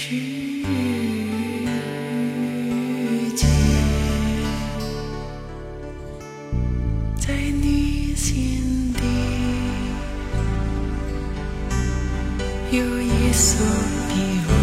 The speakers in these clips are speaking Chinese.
世界。在你心底有一所以望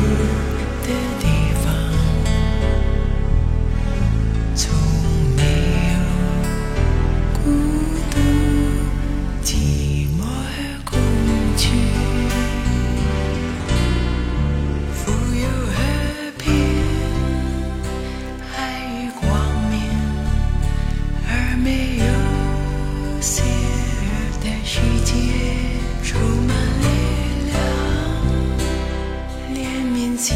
起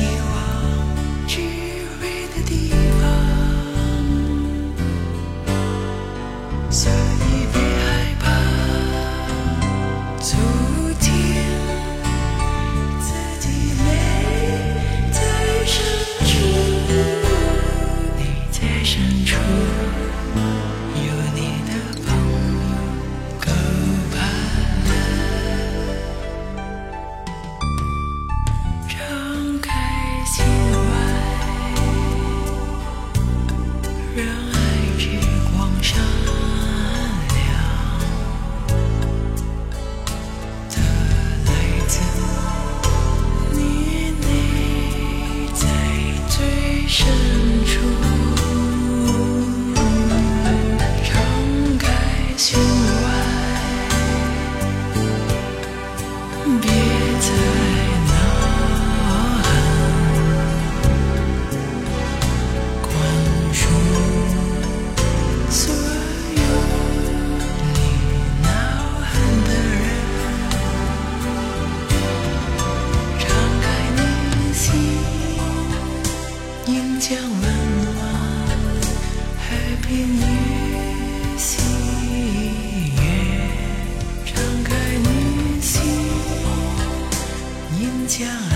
想。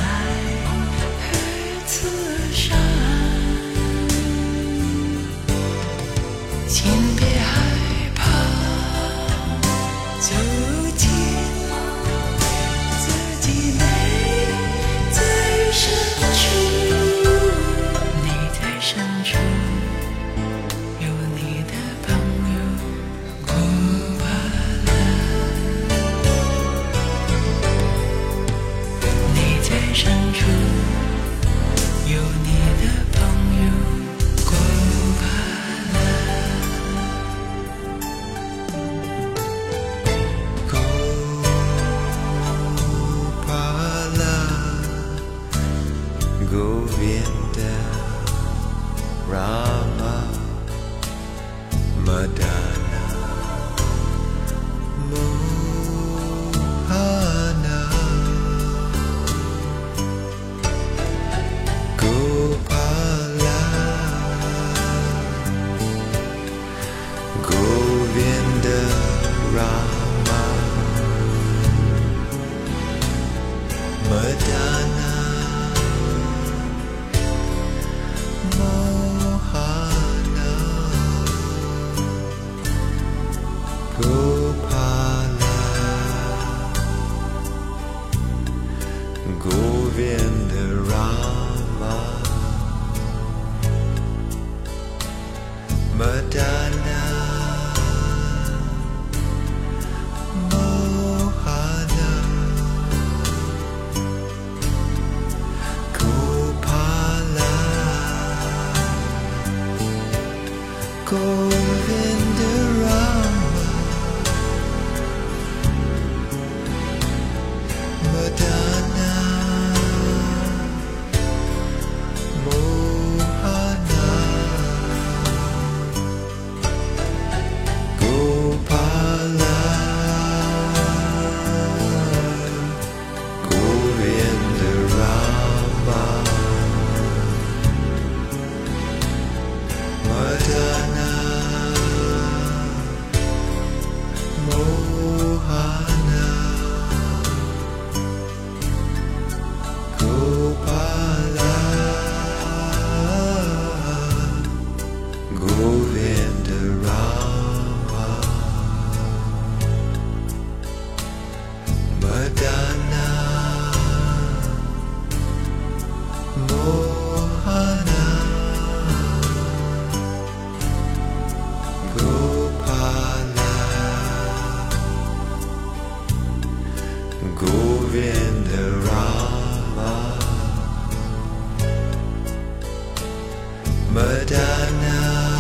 down, Rama, Madonna, Moon. Madonna.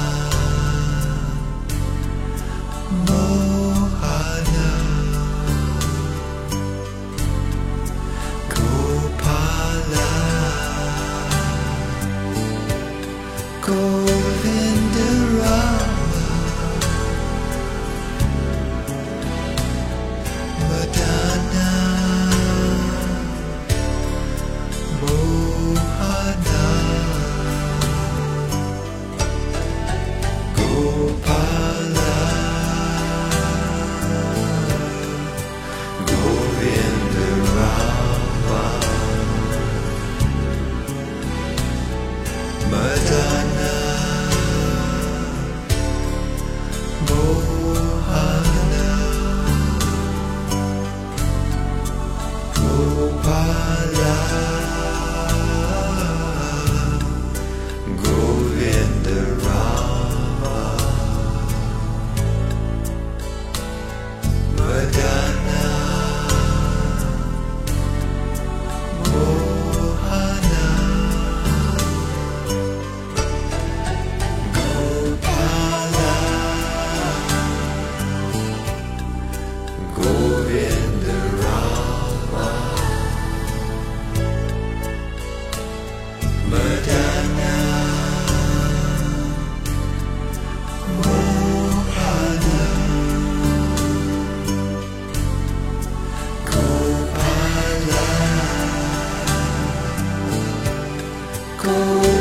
go.